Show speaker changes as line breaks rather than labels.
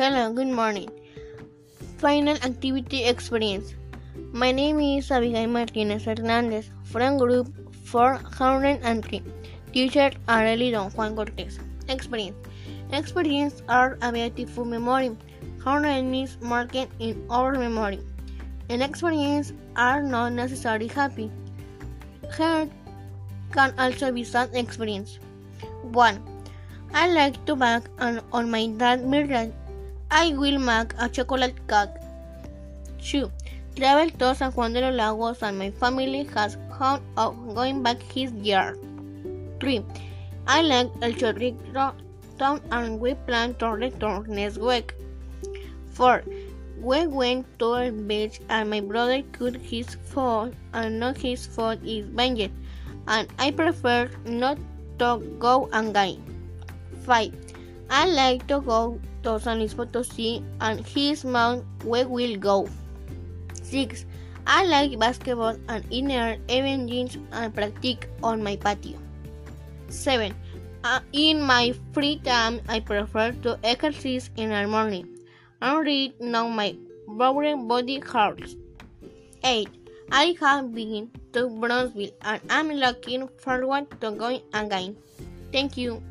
Hello, good morning. Final activity experience. My name is Abigail Martinez Hernandez from group 403. Teacher Arely Don Juan Cortez. Experience. Experience are a beautiful memory. Honor is marked in our memory. And experience are not necessarily happy. Hurt can also be sad experience. 1. I like to back and on my dad's birthday. I will make a chocolate cake. 2. Travel to San Juan de los Lagos and my family has hoped of going back his year. 3. I like El Chorrito town and we plan to return next week. 4. We went to a beach and my brother cooked his food and not his food is banged and I prefer not to go and gain. 5. I like to go to San Luis Potosí and his mount we will go. 6. I like basketball and inner evenings and practice on my patio. 7. Uh, in my free time, I prefer to exercise in the morning and read now my broken body hurts. 8. I have been to Bronzeville and I'm looking forward to going again. Thank you.